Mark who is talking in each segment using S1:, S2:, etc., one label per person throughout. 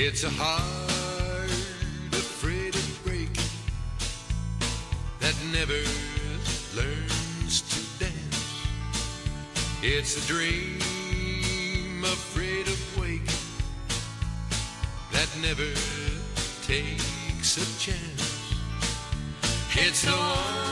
S1: It's a heart afraid of breaking that never learns to dance. It's a dream afraid of waking that never takes a chance. It's the one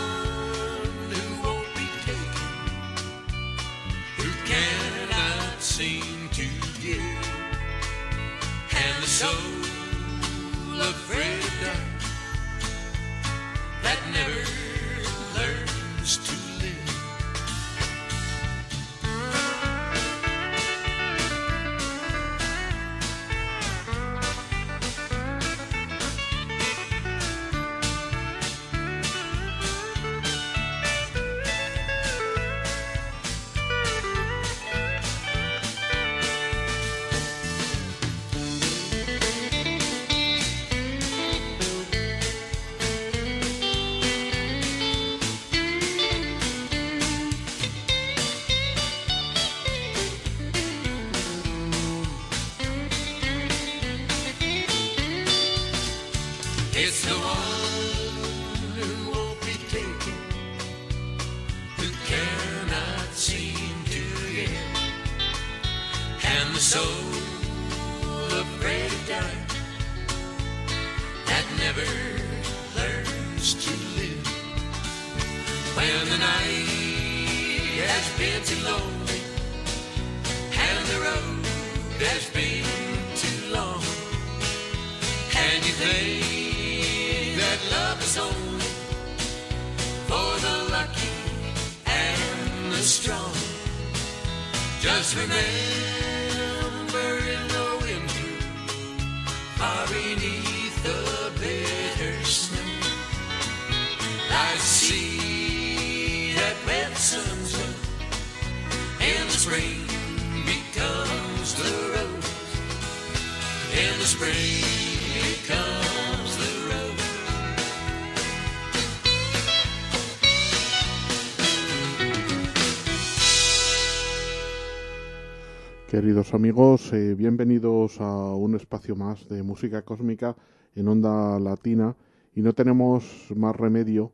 S2: Queridos amigos, eh, bienvenidos a un espacio más de música cósmica en onda latina y no tenemos más remedio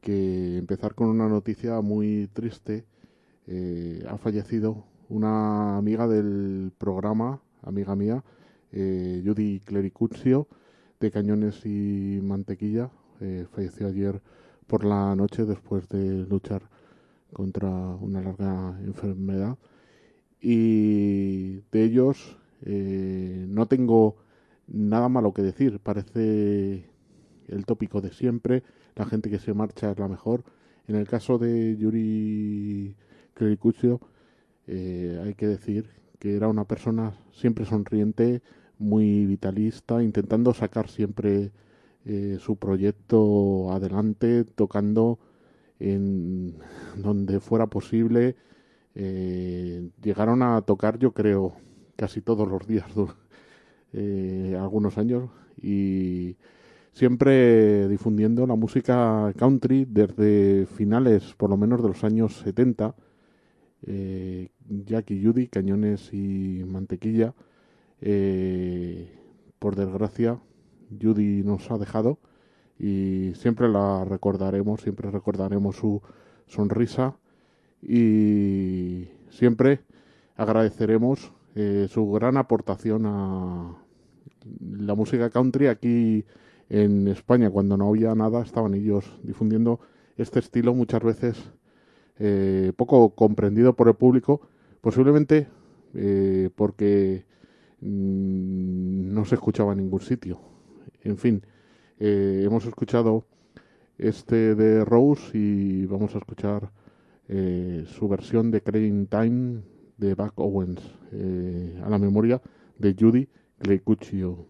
S2: que empezar con una noticia muy triste. Eh, ha fallecido una amiga del programa, amiga mía, eh, Judy Clericuccio, de Cañones y Mantequilla. Falleció ayer por la noche después de luchar contra una larga enfermedad y de ellos eh, no tengo nada malo que decir. Parece el tópico de siempre, la gente que se marcha es la mejor. En el caso de Yuri Clericuccio, eh, hay que decir que era una persona siempre sonriente, muy vitalista, intentando sacar siempre eh, su proyecto adelante, tocando en donde fuera posible. Eh, llegaron a tocar, yo creo, casi todos los días, eh, algunos años, y siempre difundiendo la música country desde finales, por lo menos, de los años 70. Eh, Jackie Judy, Cañones y Mantequilla. Eh, por desgracia, Judy nos ha dejado y siempre la recordaremos, siempre recordaremos su sonrisa y siempre agradeceremos eh, su gran aportación a la música country aquí en España, cuando no había nada, estaban ellos difundiendo este estilo muchas veces eh, poco comprendido por el público, posiblemente eh, porque mm, no se escuchaba en ningún sitio. En fin, eh, hemos escuchado este de Rose y vamos a escuchar su versión de Crane Time de Buck Owens a la memoria de Judy Claycuccio.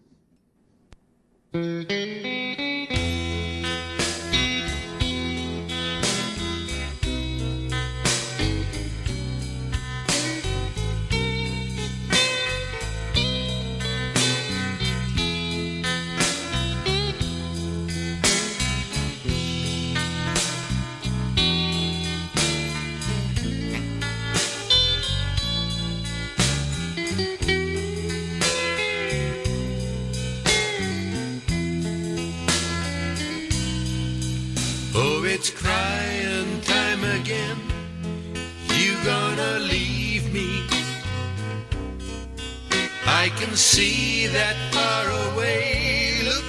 S1: See that far away look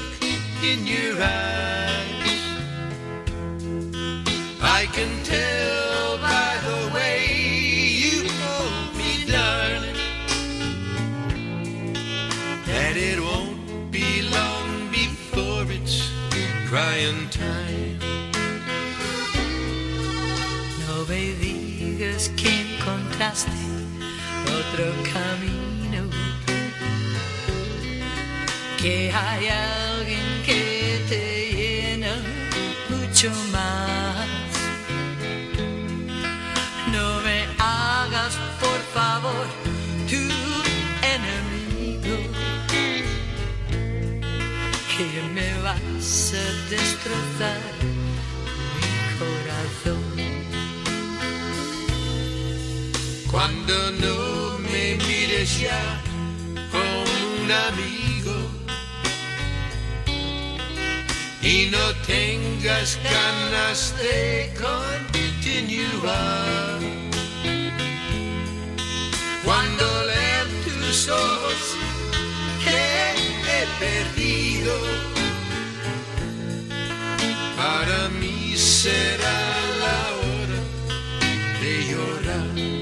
S1: in your eyes. I can tell by the way you hold me, darling, that it won't be long before it's crying time.
S3: No me digas que encontraste otro camino que hay alguien que te llena mucho más. No me hagas, por favor, tu enemigo, que me vas a destrozar mi corazón.
S1: Cuando no me mires ya como un amigo y no tengas ganas de continuar. Cuando lean tus ojos que he perdido, para mí será la hora de llorar.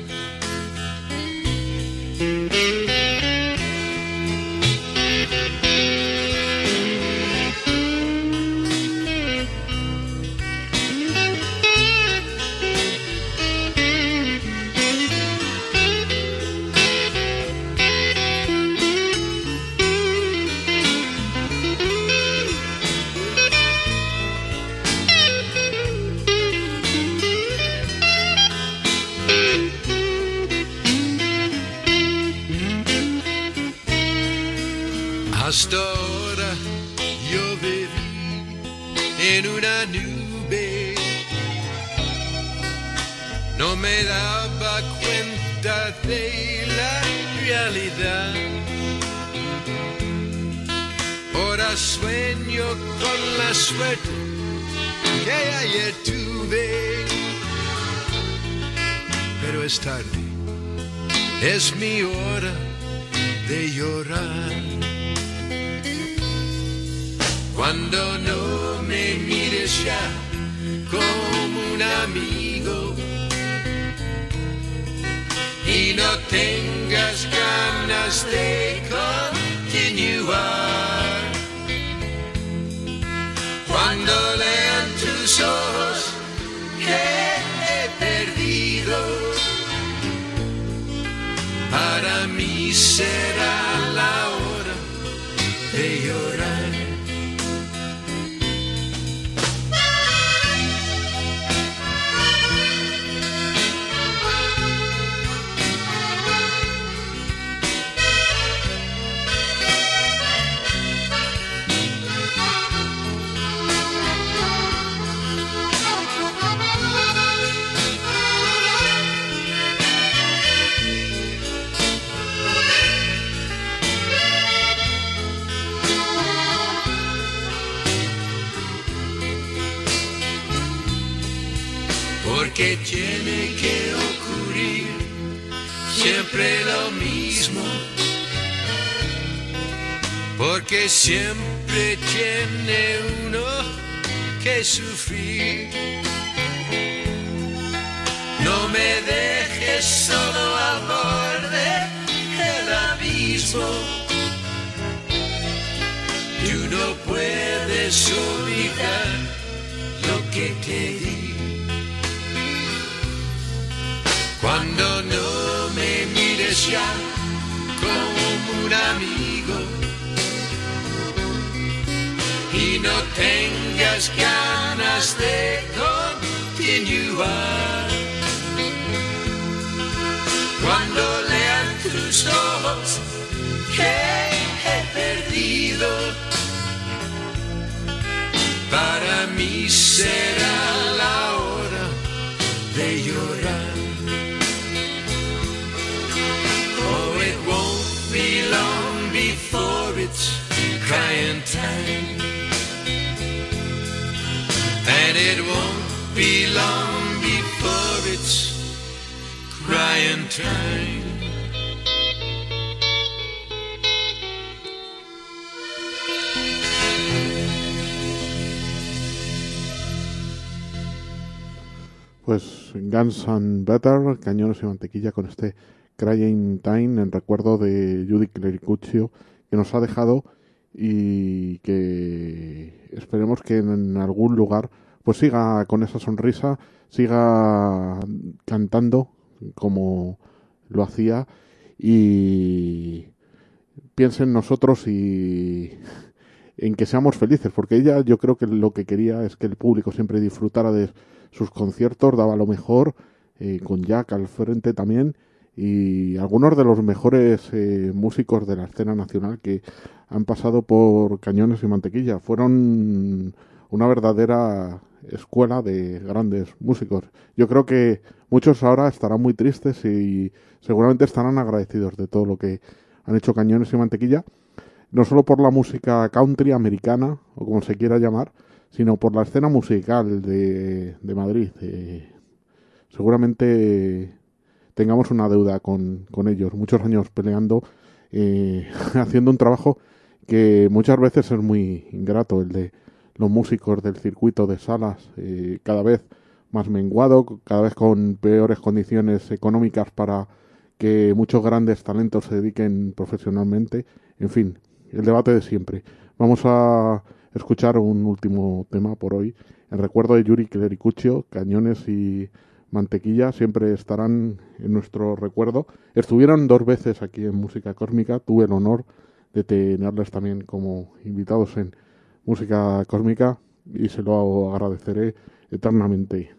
S2: Guns and Better, Cañones y Mantequilla con este Crying Time en recuerdo de Judy Clericuccio que nos ha dejado y que esperemos que en algún lugar pues siga con esa sonrisa, siga cantando como lo hacía y piense en nosotros y en que seamos felices, porque ella yo creo que lo que quería es que el público siempre disfrutara de sus conciertos, daba lo mejor, eh, con Jack al frente también, y algunos de los mejores eh, músicos de la escena nacional que han pasado por Cañones y Mantequilla. Fueron una verdadera escuela de grandes músicos. Yo creo que muchos ahora estarán muy tristes y seguramente estarán agradecidos de todo lo que han hecho Cañones y Mantequilla, no solo por la música country americana, o como se quiera llamar, sino por la escena musical de, de Madrid. Eh, seguramente tengamos una deuda con, con ellos, muchos años peleando, eh, haciendo un trabajo que muchas veces es muy ingrato, el de los músicos del circuito de salas, eh, cada vez más menguado, cada vez con peores condiciones económicas para que muchos grandes talentos se dediquen profesionalmente. En fin, el debate de siempre. Vamos a escuchar un último tema por hoy. En recuerdo de Yuri Clericuccio, Cañones y Mantequilla siempre estarán en nuestro recuerdo. Estuvieron dos veces aquí en Música Cósmica. Tuve el honor de tenerles también como invitados en Música Cósmica y se lo agradeceré eternamente.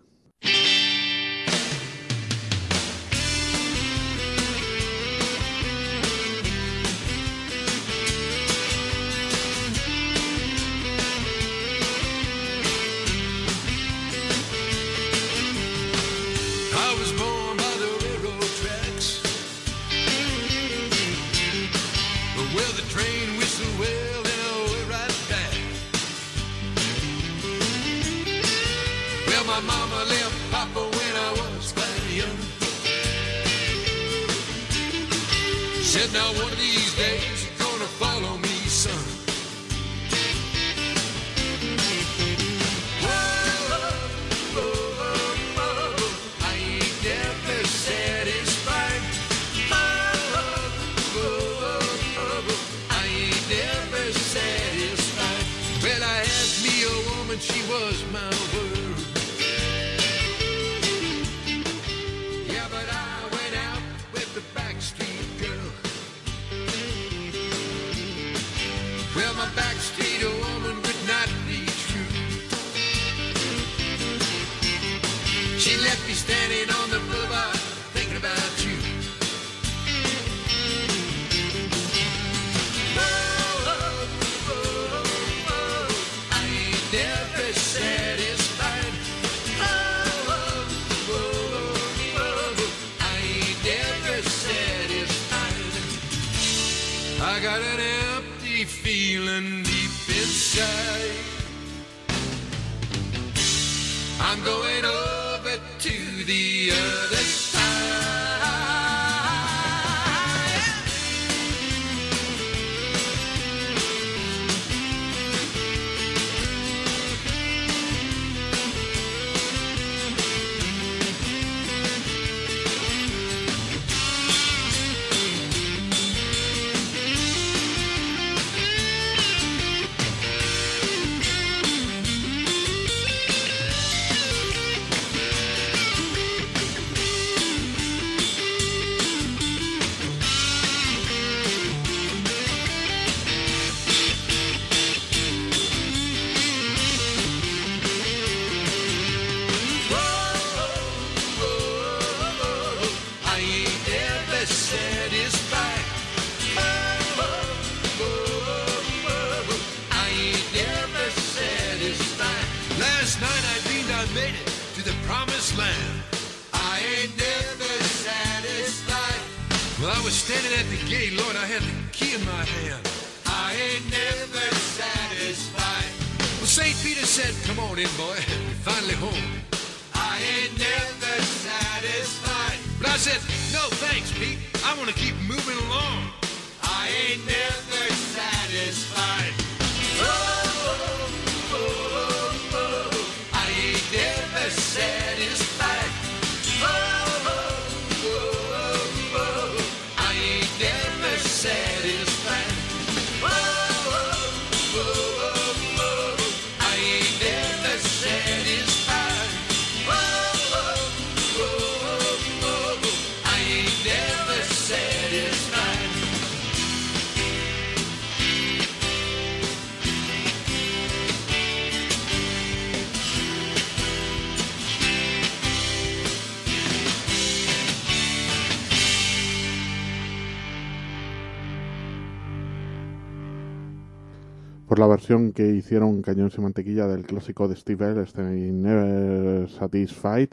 S2: Que hicieron Cañones y Mantequilla del clásico de Steve Earle, este Never Satisfied,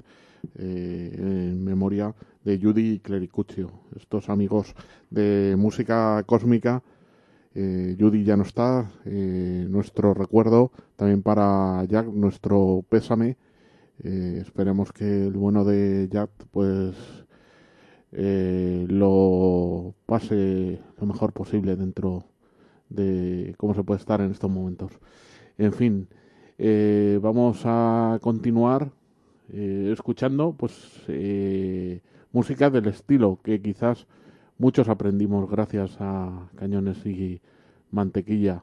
S2: eh, en memoria de Judy Clericuccio, estos amigos de música cósmica. Eh, Judy ya no está, eh, nuestro recuerdo también para Jack, nuestro pésame. Esperemos que el bueno de Jack pues lo pase lo mejor posible dentro de cómo se puede estar en estos momentos. En fin, eh, vamos a continuar eh, escuchando pues eh, música del estilo que quizás muchos aprendimos gracias a Cañones y Mantequilla.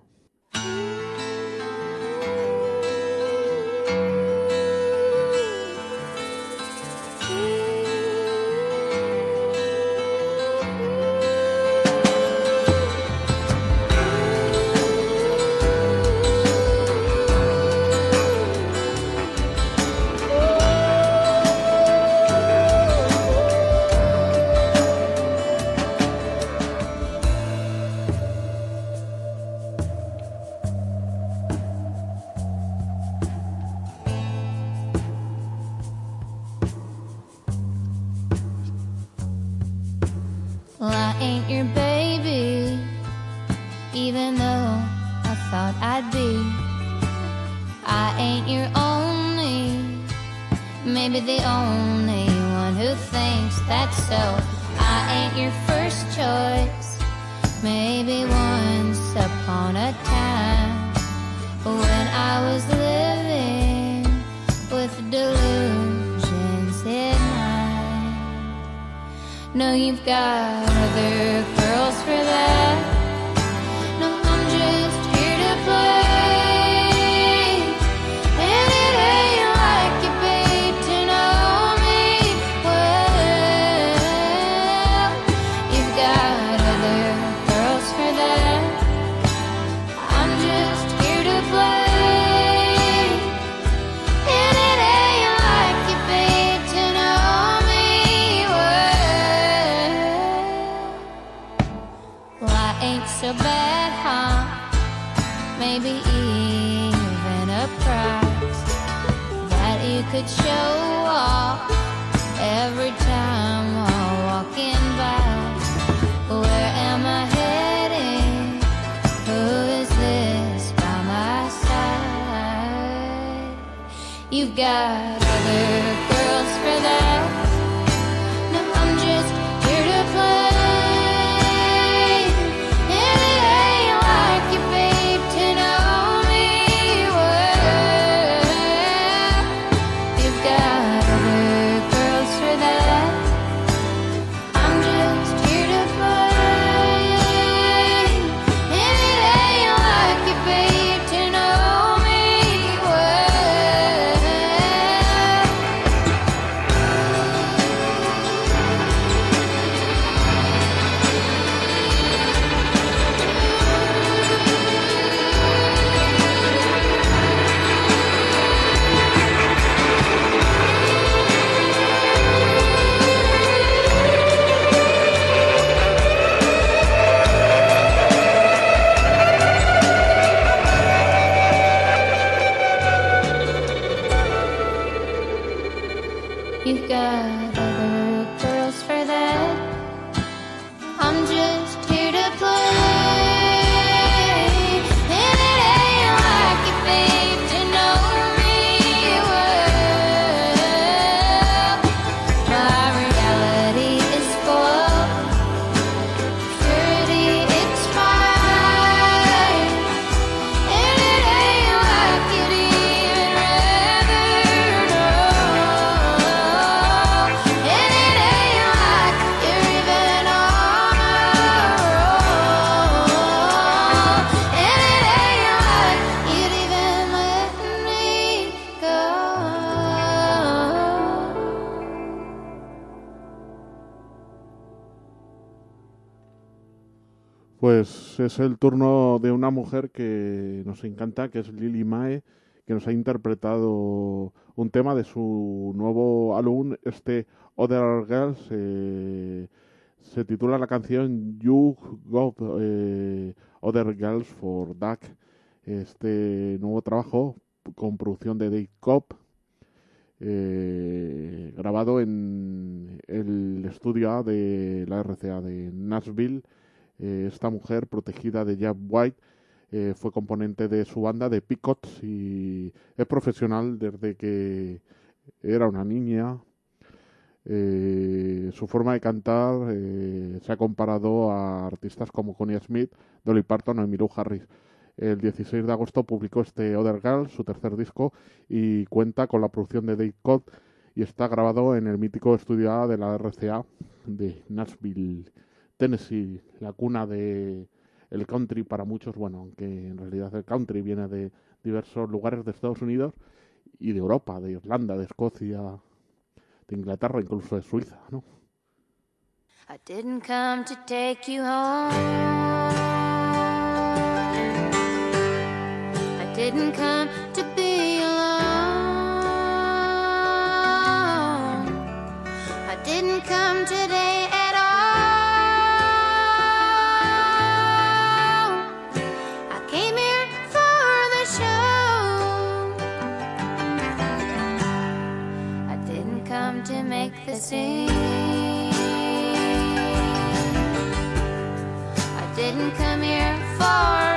S4: Maybe the only one who thinks that's so. I ain't your first choice, maybe once upon a time when I was living with delusions in mind. No, you've got other girls for that. that
S2: Es el turno de una mujer que nos encanta, que es Lily Mae, que nos ha interpretado un tema de su nuevo álbum, este Other Girls. Eh, se titula la canción You Got eh, Other Girls for Duck. Este nuevo trabajo con producción de Dave Cobb, eh, grabado en el estudio A de la RCA de Nashville. Eh, esta mujer, protegida de Jack White, eh, fue componente de su banda de Picots y es profesional desde que era una niña. su forma de cantar se ha comparado a artistas como Connie Smith, Dolly Parton o Emmylou Harris. El 16 de agosto publicó este Other Girl, su tercer disco, y cuenta con la producción de Dave Cobb y está grabado en el mítico estudio A de la RCA de Nashville, Tennessee, la cuna de el country para muchos, bueno, aunque en realidad el country viene de diversos lugares de Estados Unidos y de Europa, de Irlanda, de Escocia, de Inglaterra, incluso de Suiza, ¿no?
S4: I didn't come to take you home. didn't come to be alone. I didn't come today I didn't come here for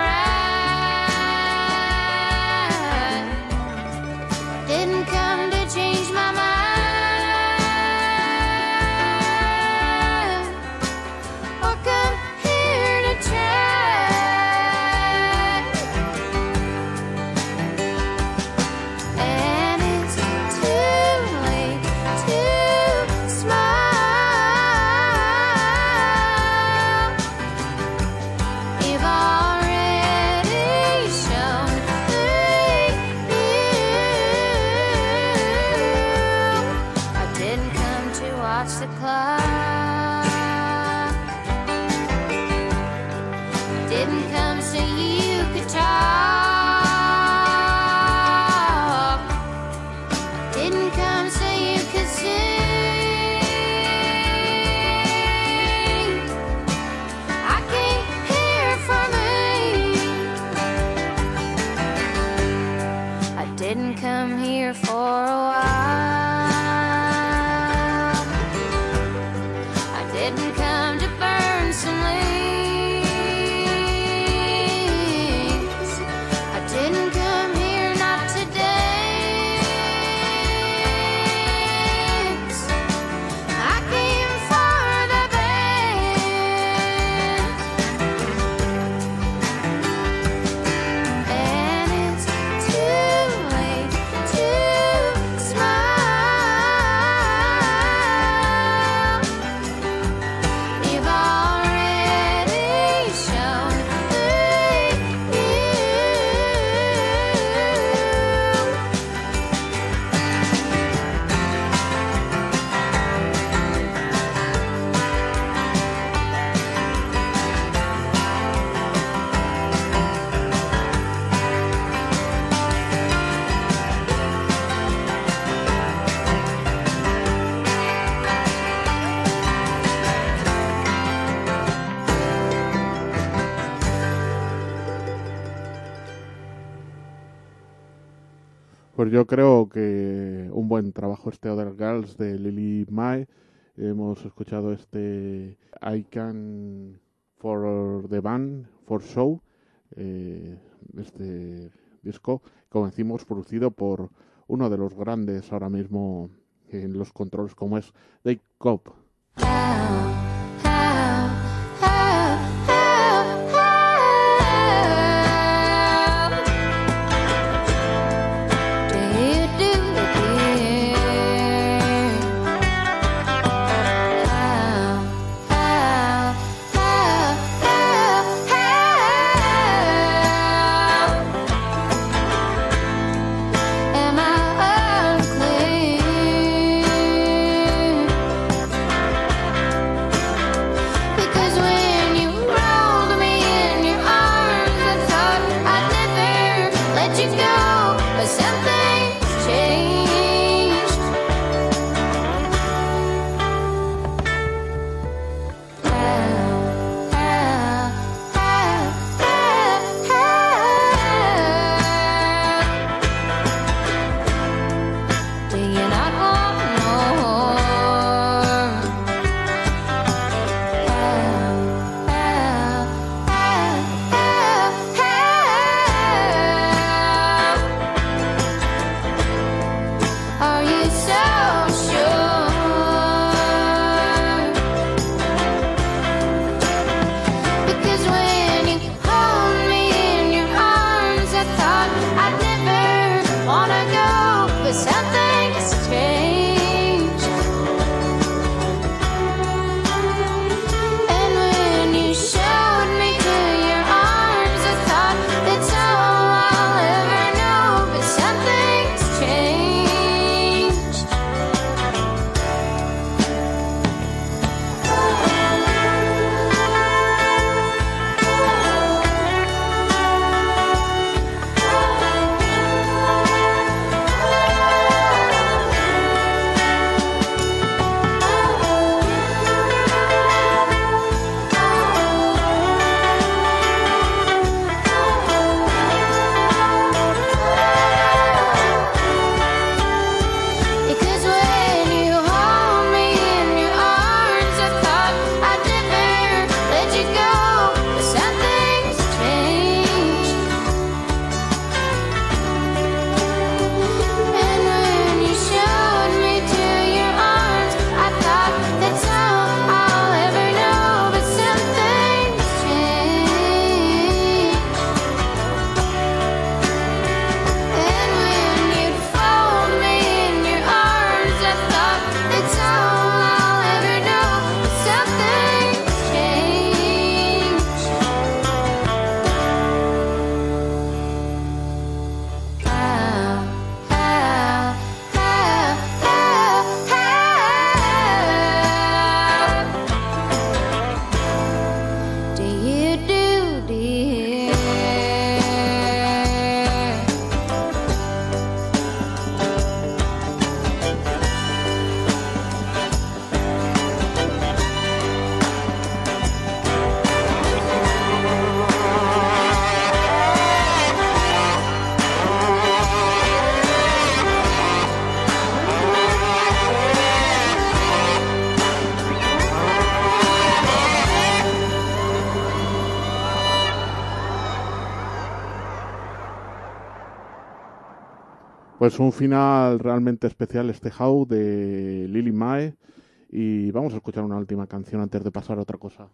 S2: Pues yo creo que un buen trabajo este Other Girls de Lily Mae. Hemos escuchado este I Can for the Band, for Show, eh, este disco, como decimos, producido por uno de los grandes ahora mismo en los controles, como es Dave Cobb. Pues un final realmente especial este How de Lily Mae. Y vamos a escuchar una última canción antes de pasar a otra cosa.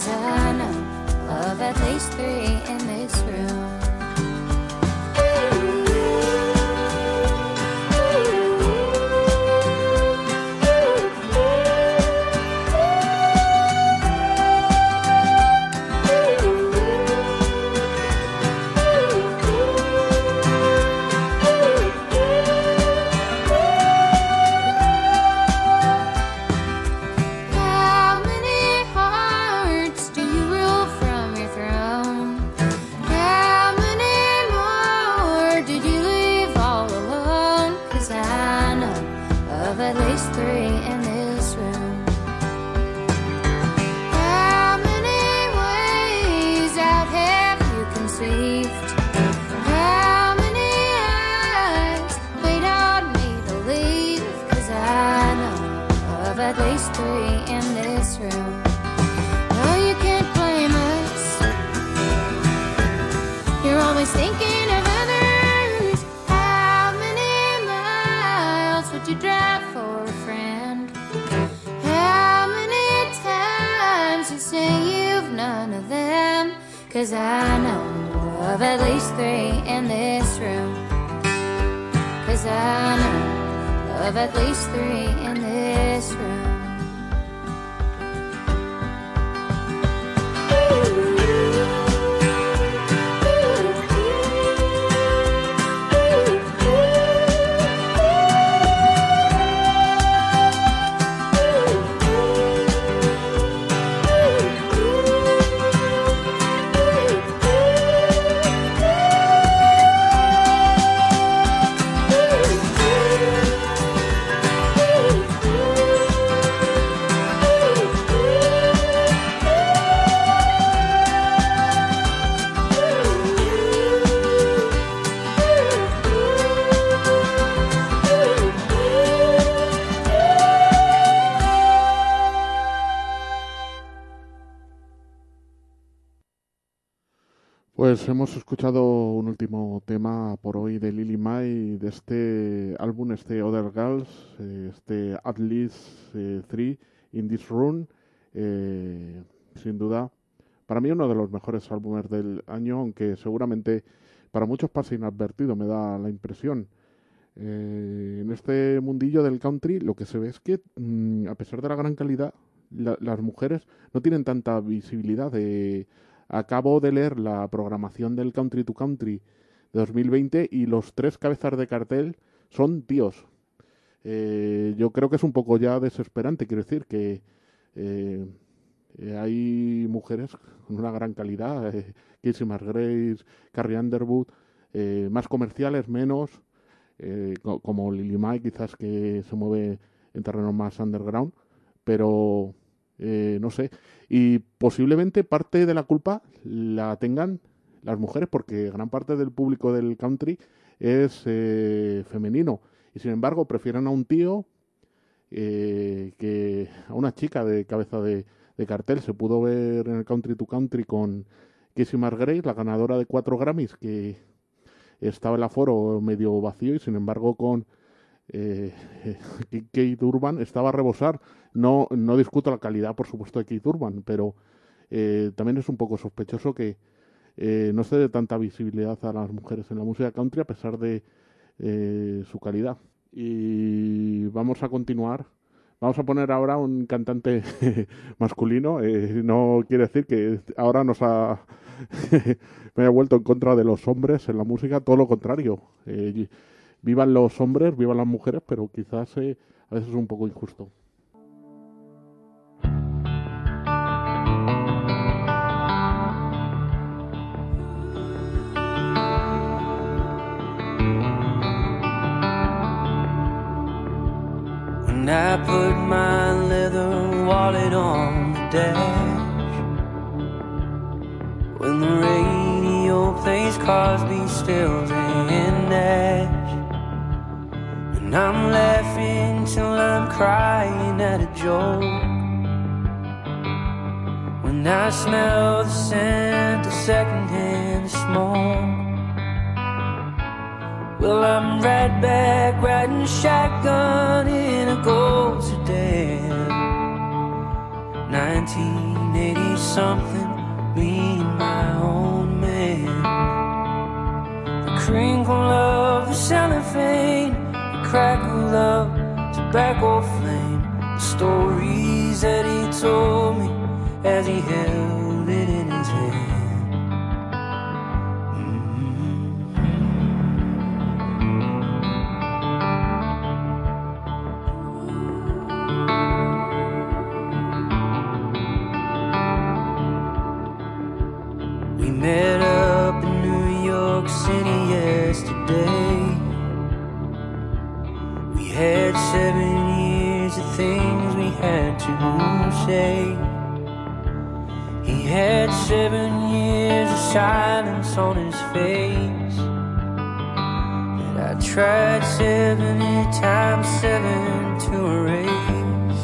S4: Cause I know of at least three Cause I know of at least three in this room. Cause I know of at least three
S2: At Least eh, Three in This Room. eh, sin duda, para mí uno de los mejores álbumes del año, aunque seguramente para muchos pasa inadvertido, me da la impresión. Eh, en este mundillo del country lo que se ve es que, mm, a pesar de la gran calidad, la- las mujeres no tienen tanta visibilidad. acabo de leer la programación del Country to Country de 2020 y los tres cabezas de cartel son tíos. Eh, yo creo que es un poco ya desesperante, quiero decir que eh, eh, hay mujeres con una gran calidad, eh, Casey Grace, Carrie Underwood, eh, más comerciales, menos, co- como Lily Mae, quizás que se mueve en terreno más underground, pero no sé. Y posiblemente parte de la culpa la tengan las mujeres, porque gran parte del público del country es femenino. Y sin embargo, prefieren a un tío eh, que a una chica de cabeza de, cartel. Se pudo ver en el Country to Country con Casey Margrace, la ganadora de cuatro Grammys, que estaba el aforo medio vacío y sin embargo con eh, Kate Urban estaba a rebosar. No, no discuto la calidad, por supuesto, de Kate Urban, pero eh, también es un poco sospechoso que eh, no se dé tanta visibilidad a las mujeres en la música country a pesar de eh, su calidad. Y vamos a continuar. Vamos a poner ahora un cantante masculino. eh, no quiere decir que ahora nos ha me haya vuelto en contra de los hombres en la música, todo lo contrario. Eh, vivan los hombres, vivan las mujeres, pero quizás eh, a veces es un poco injusto.
S3: I put my leather wallet on the dash. When the radio plays Crosby, Stills, and Nash. And I'm laughing till I'm crying at a joke. When I smell the scent of secondhand smoke. Well, I'm right back riding shotgun in a gold sedan. 1980 something, me and my old man. The crinkle of the cellophane, the crackle of tobacco flame, the stories that he told me as he held it in his hand. Say. He had seven years of silence on his face. That I tried seventy times seven to erase.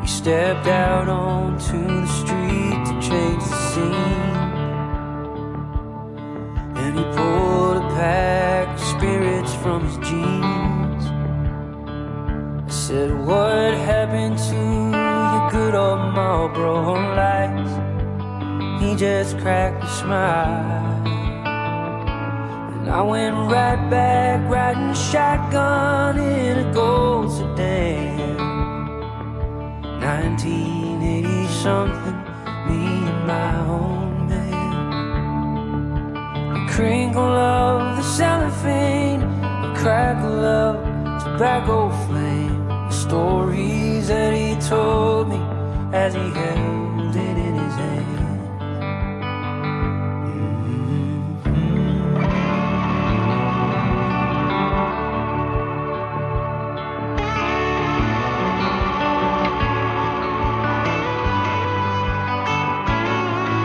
S3: We stepped out onto the street to change the scene. And he pulled a pack of spirits from his jeans. Said, What happened to your good old Marlboro lights? He just cracked a smile. And I went right back riding shotgun in a gold sedan. 1980 something, me and my old man. The crinkle of the cellophane, the crackle of tobacco stories that he told me as he held it in his hand.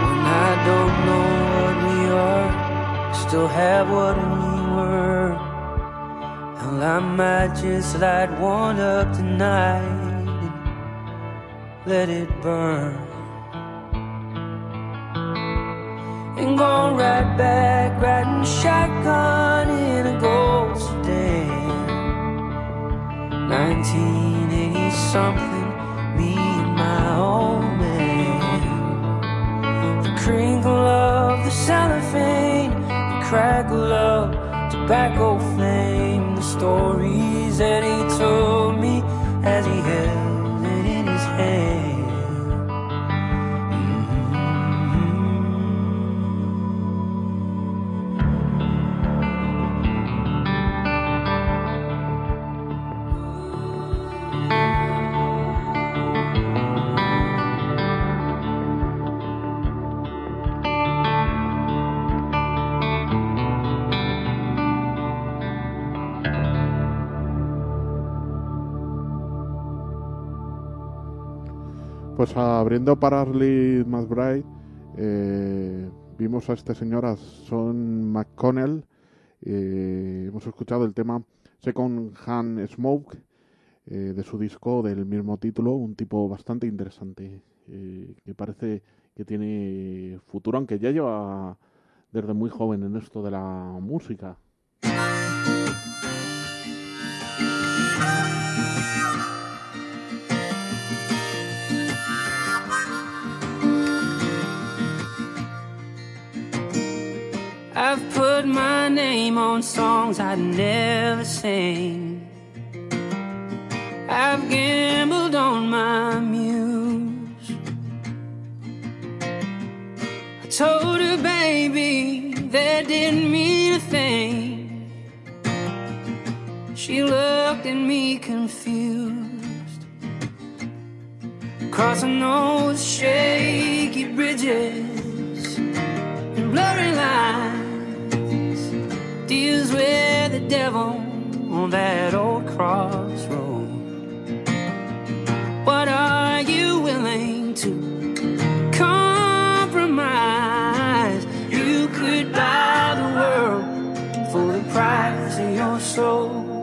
S3: When I don't know what we are, still have what I might just light one up tonight and let it burn. And go right back, riding shotgun in a gold sedan. 1980 something, me and my old man. The crinkle of the cellophane, the crackle of tobacco flame, stories that he told me
S2: Pues abriendo para Arlie McBride, eh, vimos a este señor, a Son McConnell. eh, hemos escuchado el tema Second Hand Smoke eh, de su disco del mismo título, un tipo bastante interesante que parece que tiene futuro, aunque ya lleva desde muy joven en esto de la música.
S3: I've put my name on songs I'd never sing. I've gambled on my muse. I told her, baby, that didn't mean a thing. She looked at me confused. Crossing those shaky bridges and blurry lines deals with the devil on that old crossroad. What are you willing to compromise? You could buy the world for the price of your soul.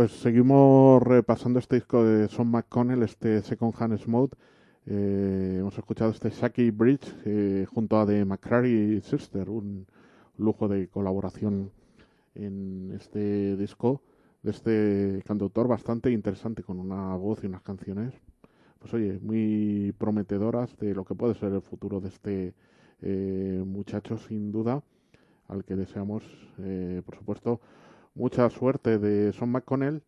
S2: Pues seguimos repasando este disco de Son McConnell, este Second Hand Smooth. Eh, hemos escuchado este Shaki Bridge eh, junto a The McCrary Sister, un lujo de colaboración en este disco de este cantautor bastante interesante con una voz y unas canciones, pues oye, muy prometedoras de lo que puede ser el futuro de este eh, muchacho sin duda, al que deseamos, eh, por supuesto, mucha suerte de Son McConnell.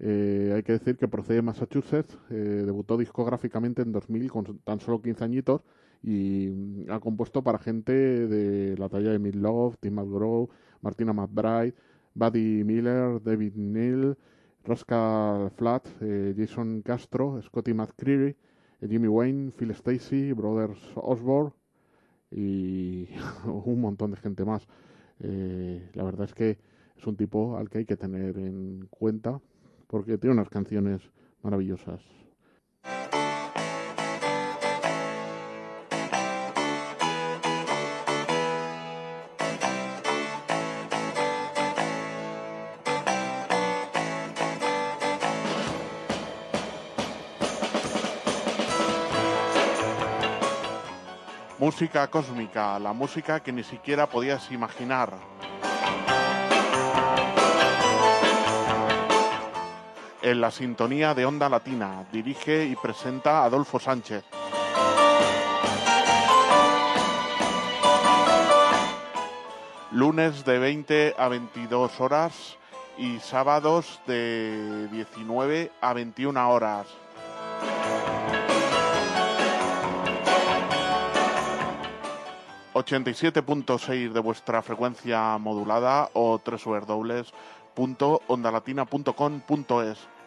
S2: Eh, hay que decir que procede de Massachusetts, eh, debutó discográficamente en 2000 con tan solo 15 añitos y mm, ha compuesto para gente de la talla de Mill Love, Tim McGraw, Martina McBride, Buddy Miller, David Neal, Rascal Flat, eh, Jason Castro, Scotty McCreery, eh, Jimmy Wayne, Phil Stacy, Brothers Osborne y un montón de gente más. La verdad es que es un tipo al que hay que tener en cuenta porque tiene unas canciones maravillosas. Música cósmica, la música que ni siquiera podías imaginar. En la sintonía de Onda Latina, dirige y presenta Adolfo Sánchez. Lunes de 20 a 22 horas y sábados de 19 a 21 horas. ...87.6 de vuestra frecuencia modulada o www.ondalatina.com.es.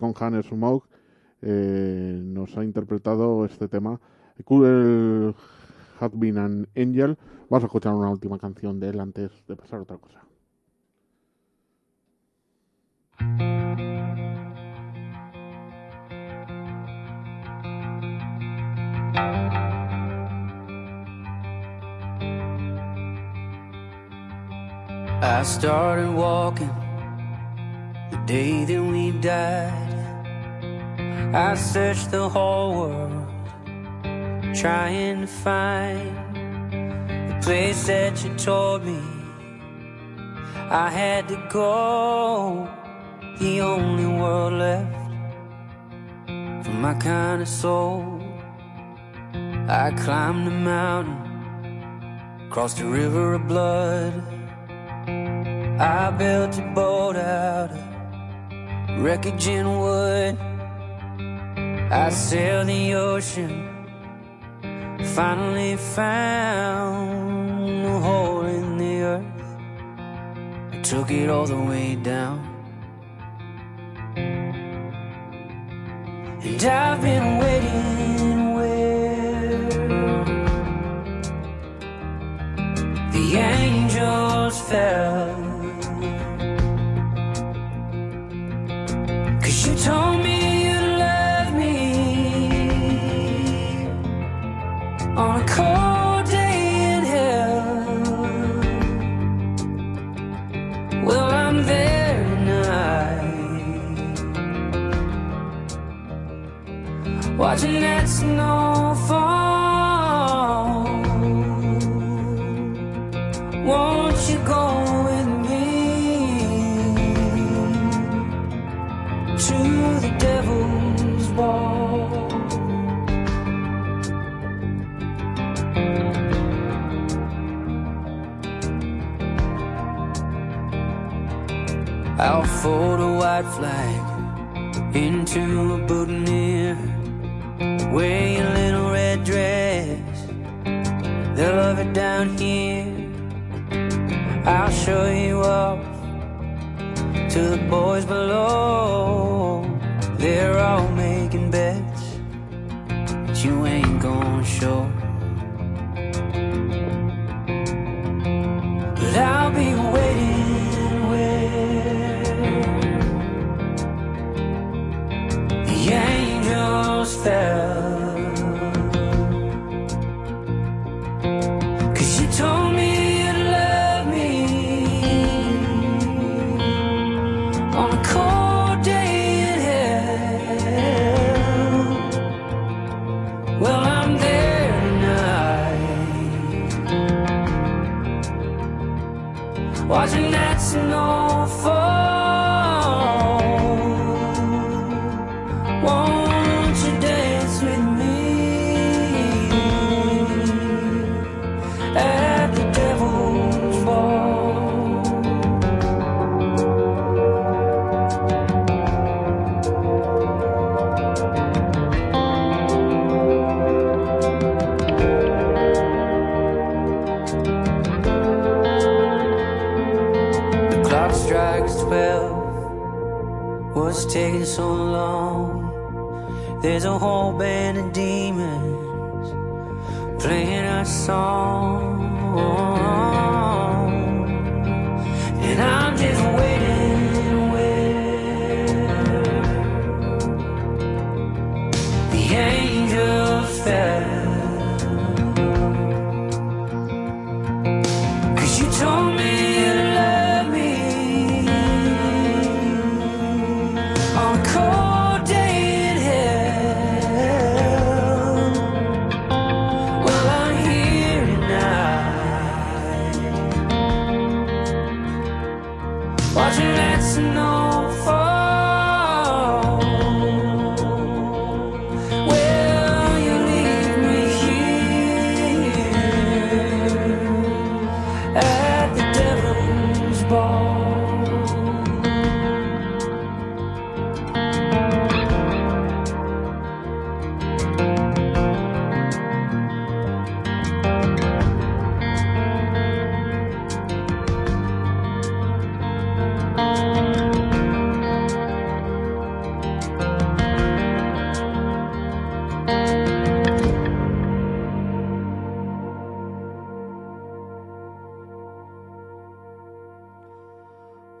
S2: con Han Smoke eh, nos ha interpretado este tema. Cruel Had Been an Angel. Vamos a escuchar una última canción de él antes de pasar otra cosa.
S3: I searched the whole world Trying to find The place that you told me. I had to go The only world left For my kind of soul. I climbed a mountain Crossed a river of blood. I built a boat out of Wreckage and wood. I sailed the ocean, finally found a hole in the earth. I took it all the way down. And I've been waiting where the angels fell. Cause you told me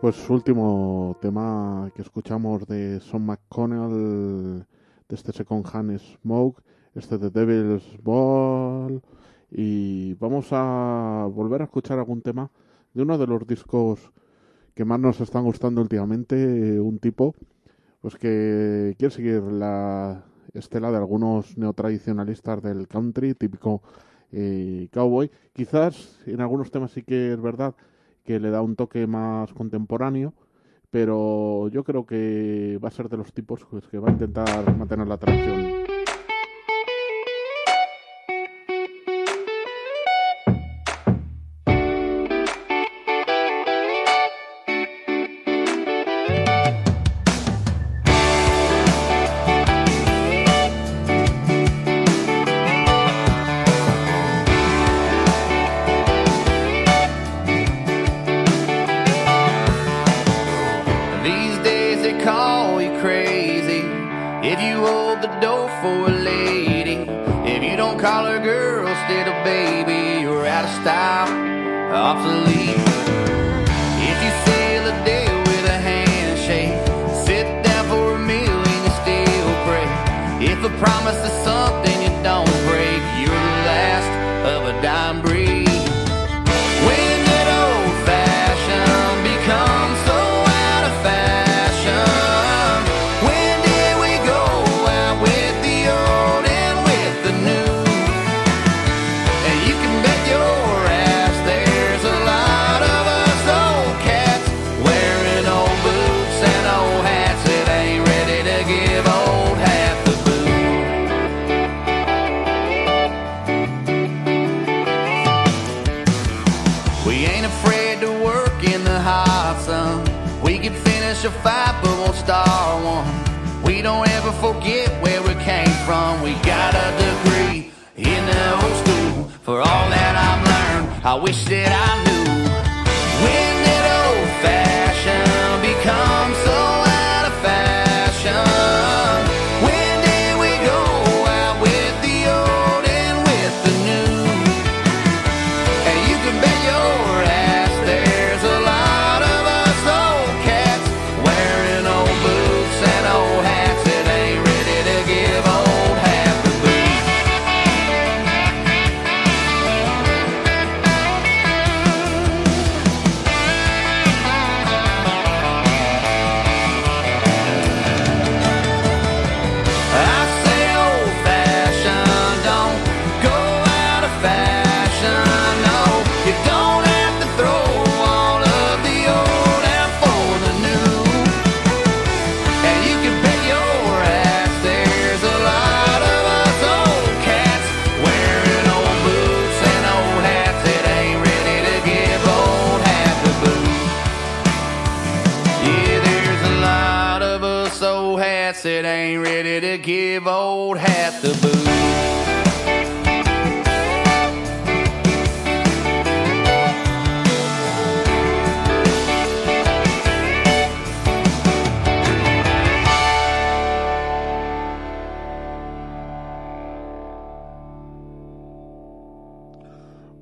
S2: Pues último tema que escuchamos de Son McConnell, de este Second Hand Smoke, este de Devil's Ball. Y vamos a volver a escuchar algún tema de uno de los discos que más nos están gustando últimamente, un tipo pues que quiere seguir la estela de algunos neotradicionalistas del country, típico eh, cowboy. Quizás en algunos temas sí que es verdad que le da un toque más contemporáneo, pero yo creo que va a ser de los tipos pues, que va a intentar mantener la
S1: atracción.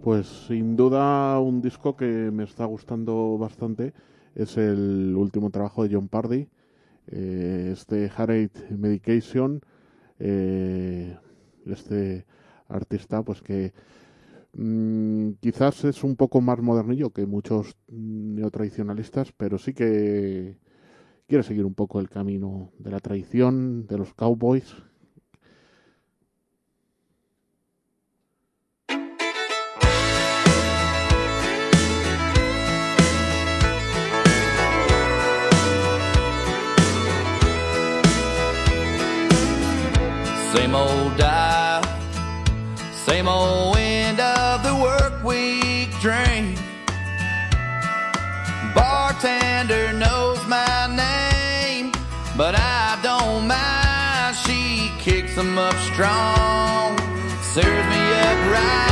S2: Pues sin duda un disco que me está gustando bastante es el último trabajo de John Pardy, eh, este Heartache Medication, eh, este artista pues que mm, quizás es un poco más modernillo que muchos neotradicionalistas, pero sí que quiere seguir un poco el camino de la tradición, de los cowboys.
S1: Same old dial, same old end of the work week drink. Bartender knows my name, but I don't mind. She kicks them up strong, serves me up right.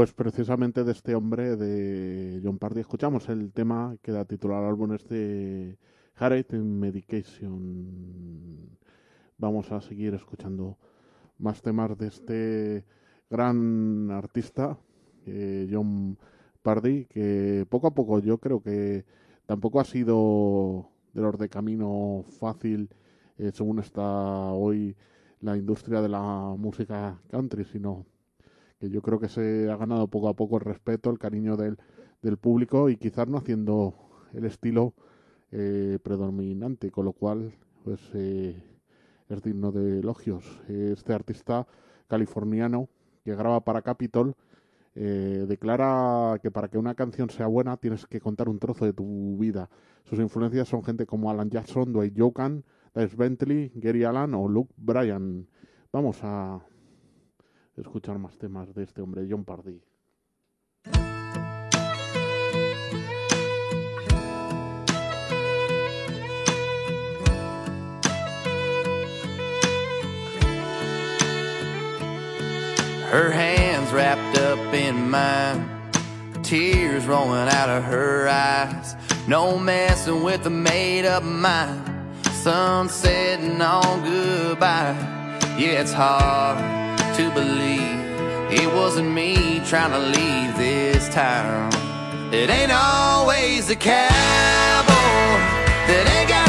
S2: Pues precisamente de este hombre, de John Party, escuchamos el tema que da título al álbum este Heart Medication. Vamos a seguir escuchando más temas de este gran artista, eh, John Pardy, que poco a poco yo creo que tampoco ha sido de los de camino fácil, eh, según está hoy la industria de la música country, sino que yo creo que se ha ganado poco a poco el respeto, el cariño del, del público y quizás no haciendo el estilo eh, predominante, con lo cual pues eh, es digno de elogios. Este artista californiano que graba para Capitol eh, declara que para que una canción sea buena tienes que contar un trozo de tu vida. Sus influencias son gente como Alan Jackson, Dwayne Jokan, Dave Bentley, Gary Allan o Luke Bryan. Vamos a escuchar más temas de este hombre, John Pardy.
S1: Her hands wrapped up in mine, tears rolling out of her eyes. No messing with a made up mind. Sun setting on goodbye. Yeah, it's hard to believe it wasn't me trying to leave this town. It ain't always the cowboy that ain't got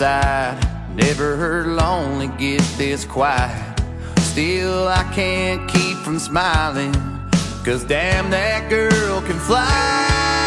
S1: Never heard lonely get this quiet. Still, I can't keep from smiling. Cause damn, that girl can fly.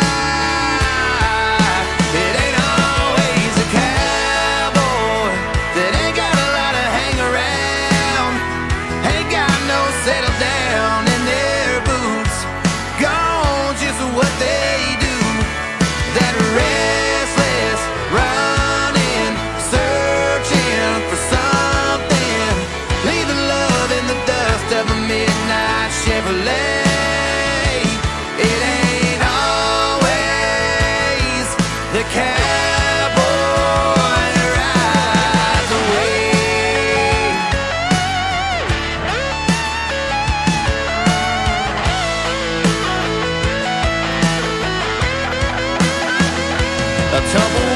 S1: A tumbleweed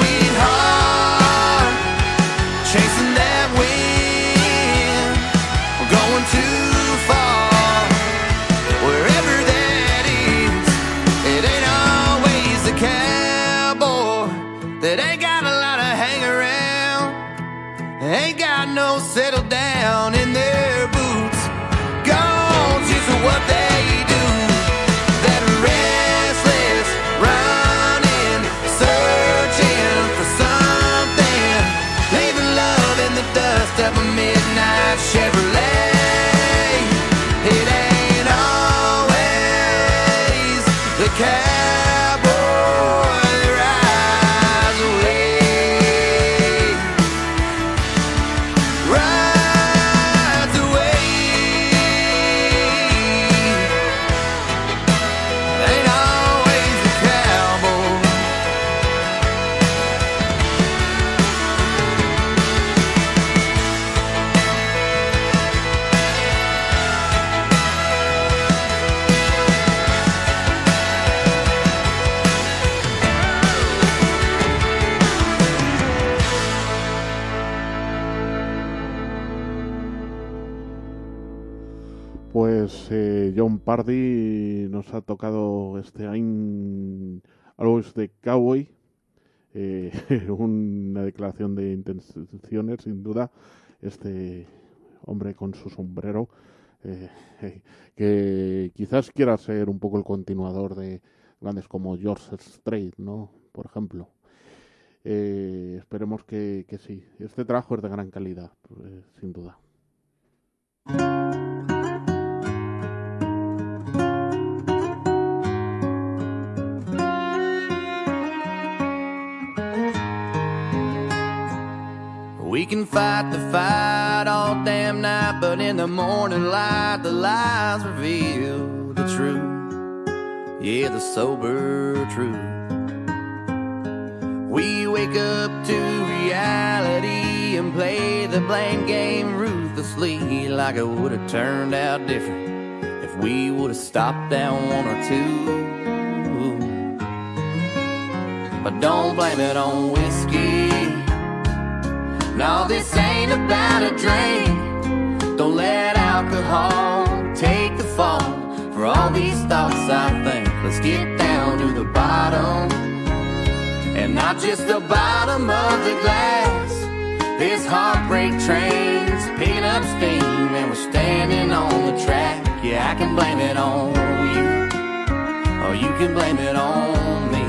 S2: Pardy nos ha tocado este I'm Always the Cowboy, eh, una declaración de intenciones sin duda. Este hombre con su sombrero, eh, que quizás quiera ser un poco el continuador de grandes como George Strait, ¿no? Por ejemplo. Eh, esperemos que, que, sí. Este trabajo es de gran calidad, sin duda.
S1: We can fight the fight all damn night, but in the morning light, the lies reveal the truth. Yeah, the sober truth. We wake up to reality and play the blame game ruthlessly, like it would have turned out different if we would have stopped down one or two. But don't blame it on whiskey. No, this ain't about a drink. Don't let alcohol take the fall for all these thoughts I think. Let's get down to the bottom. And not just the bottom of the glass. This heartbreak train's picking up steam and we're standing on the track. Yeah, I can blame it on you. Or you can blame it on me.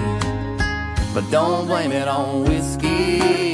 S1: But don't blame it on whiskey.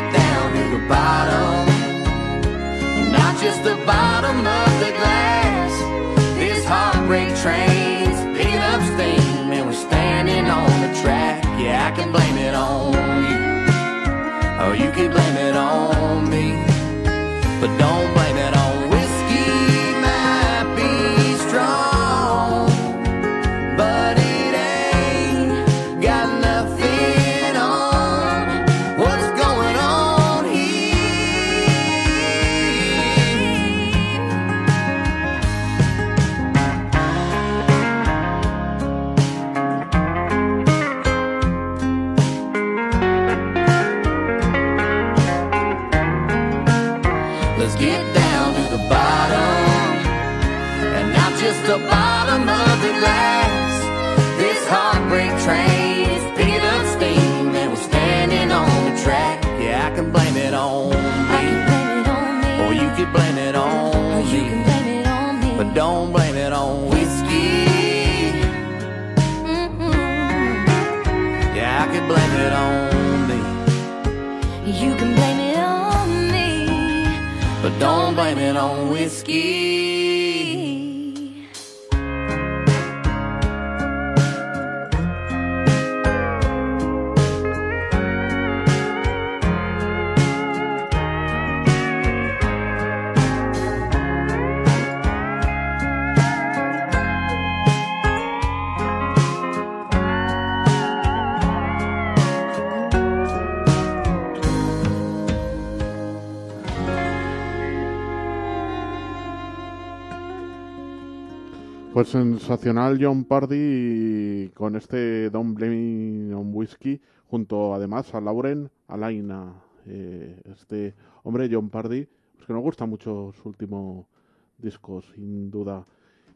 S2: sensacional John Pardy con este Don't Blame on Whiskey, junto además a Lauren Alaina. Eh, este hombre, John Pardy, pues que nos gusta mucho su último disco, sin duda.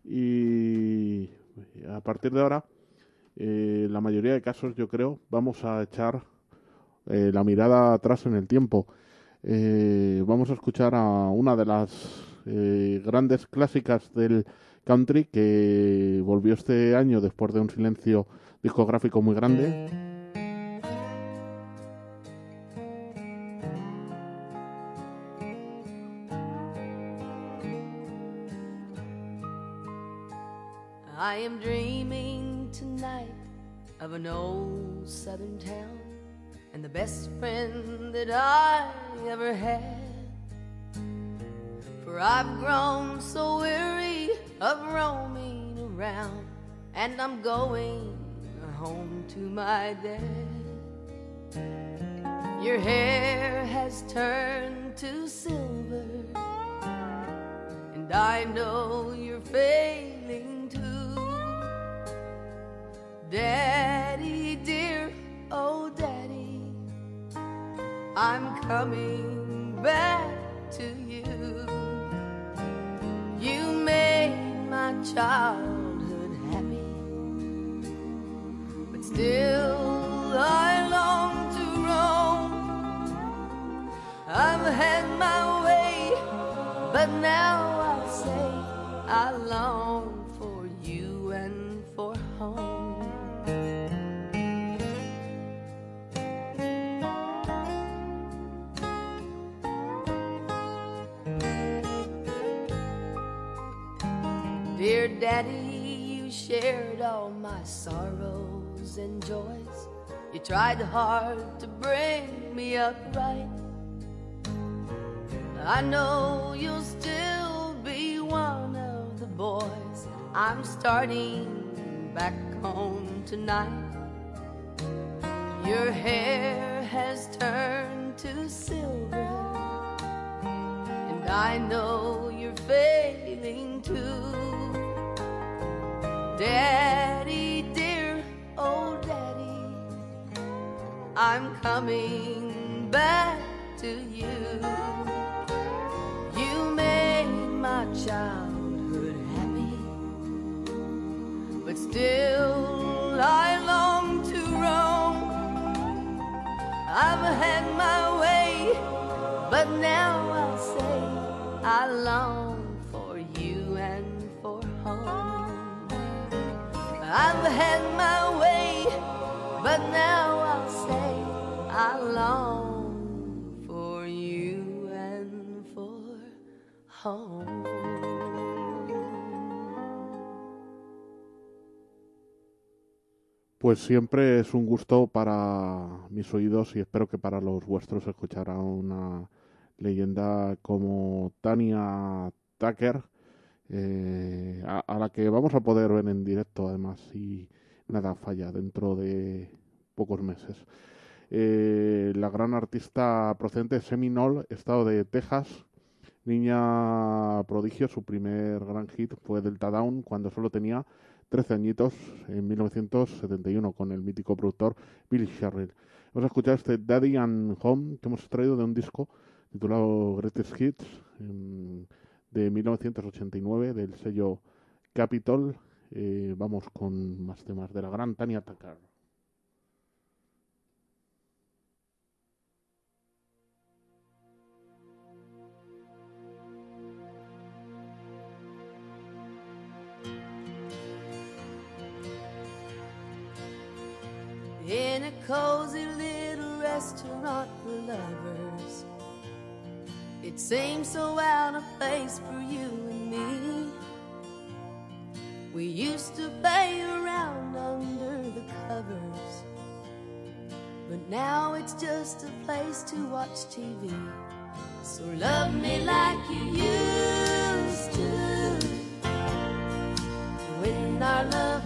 S2: Y a partir de ahora, eh, la mayoría de casos, yo creo, vamos a echar eh, la mirada atrás en el tiempo. Eh, vamos a escuchar a una de las grandes clásicas del country que volvió este año después de un silencio discográfico muy grande.
S3: I am dreaming tonight of an old southern town and the best friend that I ever had. For I've grown so weary of roaming around and I'm going home to my dad. Your hair has turned to silver and I know you're failing too. Daddy, dear, oh daddy, I'm coming back to you. You made my childhood happy, but still I long to roam. I've had my way, but now I say I long for you and Daddy, you shared all my sorrows and joys. You tried hard to bring me up right. I know you'll still be one of the boys. I'm starting back home tonight. Your hair has turned to silver, and I know you're failing too. Daddy, dear, oh daddy, I'm coming back to you. You made my childhood happy, but still I long to roam. I've had my way, but now I'll say I long My way, but now I'll say for you and for home.
S2: Pues siempre es un gusto para mis oídos y espero que para los vuestros escuchar una leyenda como Tania Tucker, eh, a, la que vamos a poder ver en directo además si nada falla dentro de pocos meses. Eh, la gran artista procedente de Seminole, estado de Texas, niña prodigio, su primer gran hit fue Delta Down cuando solo tenía 13 añitos en 1971 con el mítico productor Billy Sherrill. Vamos a escuchar este Daddy and Home que hemos extraído de un disco titulado Greatest Hits em, de 1989 del sello Capitol. Eh, vamos con más temas de la gran Tania Tucker.
S3: in a cozy little restaurant for lovers. It seems so out of place for you and me. We used to play around under the covers, but now it's just a place to watch TV. So love me like you used to when our love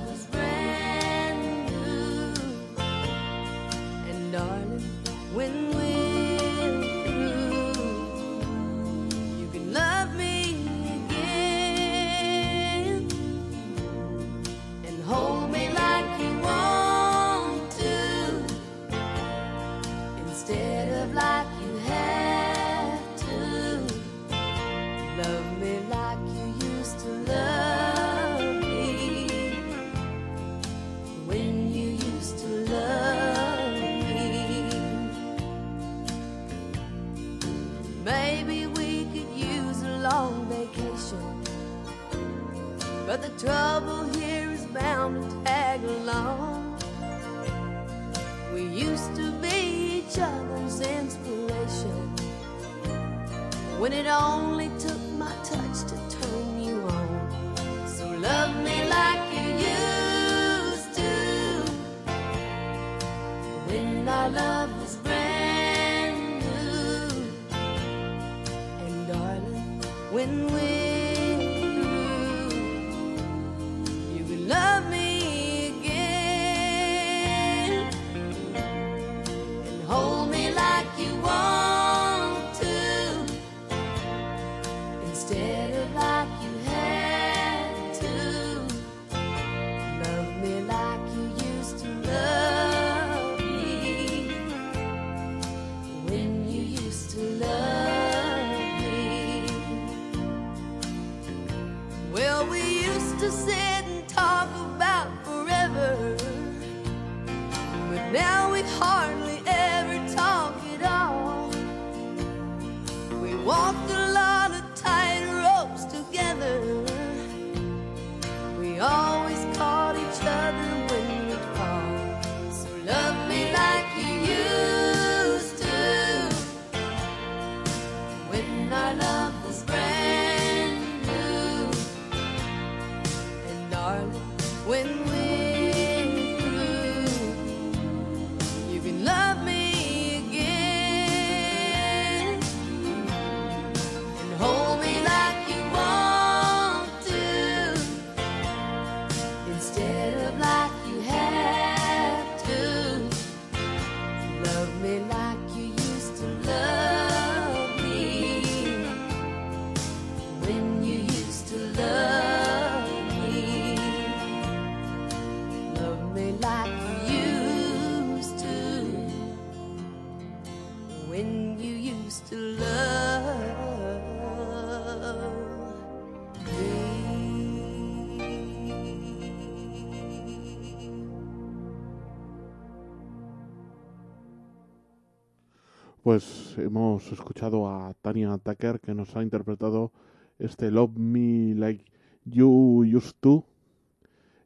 S3: Pues hemos escuchado a Tania Tucker que nos ha interpretado este Love Me Like You Used To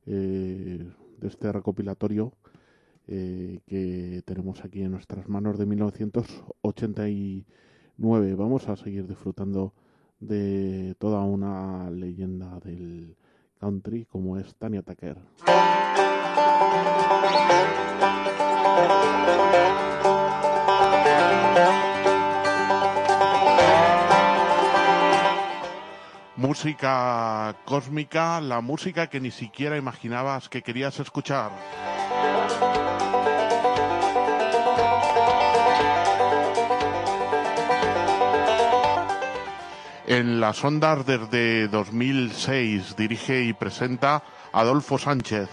S3: eh, de este recopilatorio eh, que tenemos aquí en nuestras manos de 1989. Vamos a seguir disfrutando de toda una leyenda del country como es Tania Tucker. Música cósmica, la música que ni siquiera imaginabas que querías escuchar. En las ondas desde 2006 dirige y presenta Adolfo Sánchez.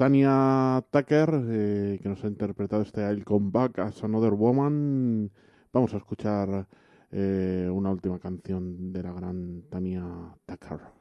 S3: Tania Tucker, eh, que nos ha interpretado este I'll Come Back as Another Woman. Vamos a escuchar eh, una última canción de la gran Tania Tucker.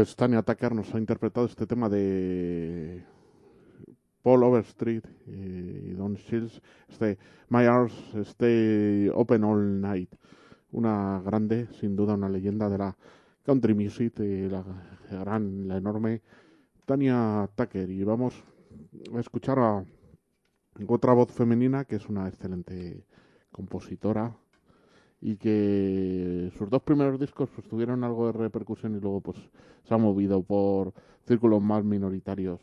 S3: Pues, Tania Tucker nos ha interpretado este tema de Paul Overstreet y Don Shields, este My Arms Stay Open All Night, una grande, sin duda una leyenda de la country music, y la gran, la enorme Tania Tucker. Y vamos a escuchar a otra voz femenina que es una excelente compositora, y que sus dos primeros discos pues, tuvieron algo de repercusión y luego pues se ha movido por círculos más minoritarios.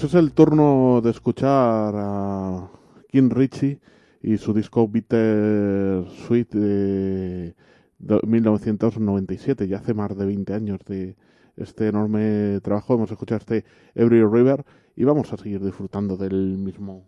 S4: Pues es el turno de escuchar a King Richie y su disco Bitter Sweet de 1997, ya hace más de 20 años de este enorme trabajo. Hemos escuchado este Every River y vamos a seguir disfrutando del mismo.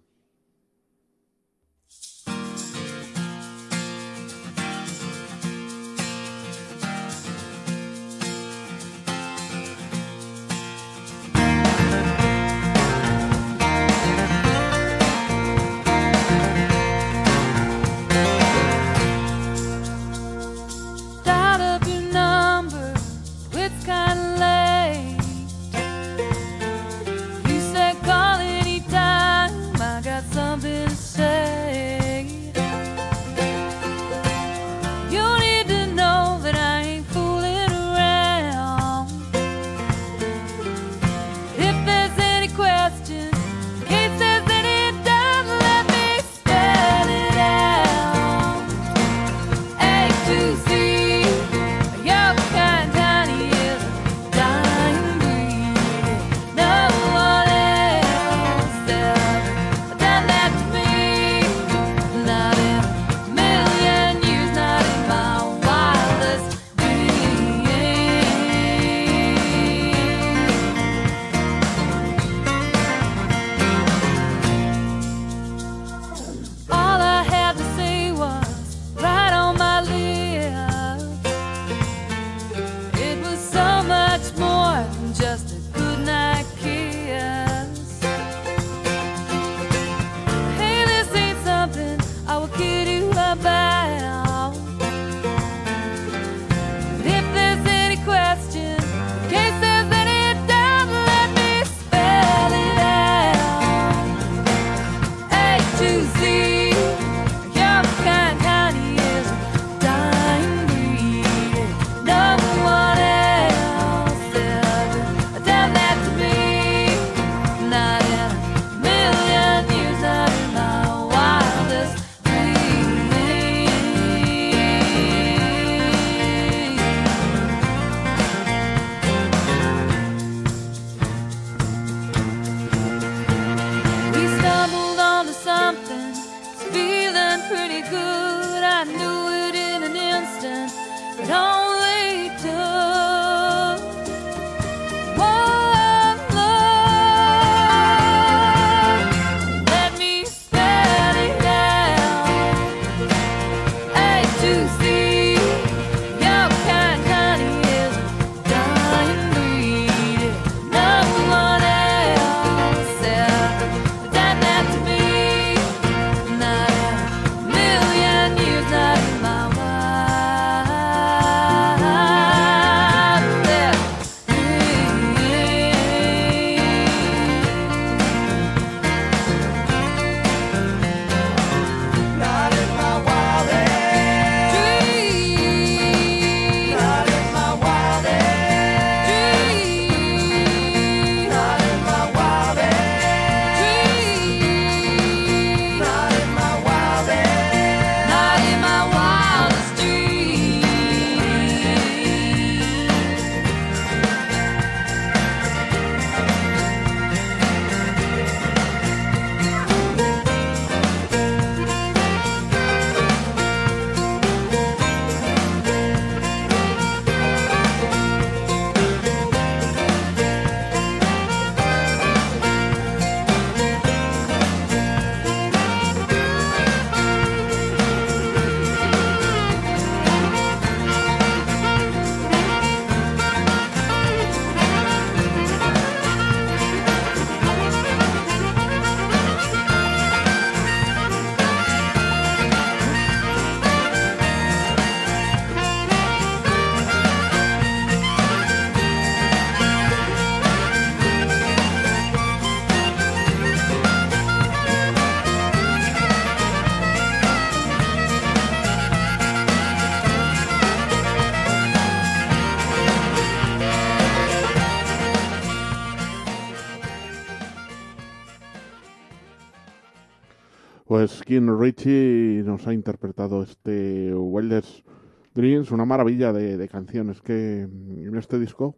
S4: King Richie nos ha interpretado este Wilders Dreams, una maravilla de, canciones que en este disco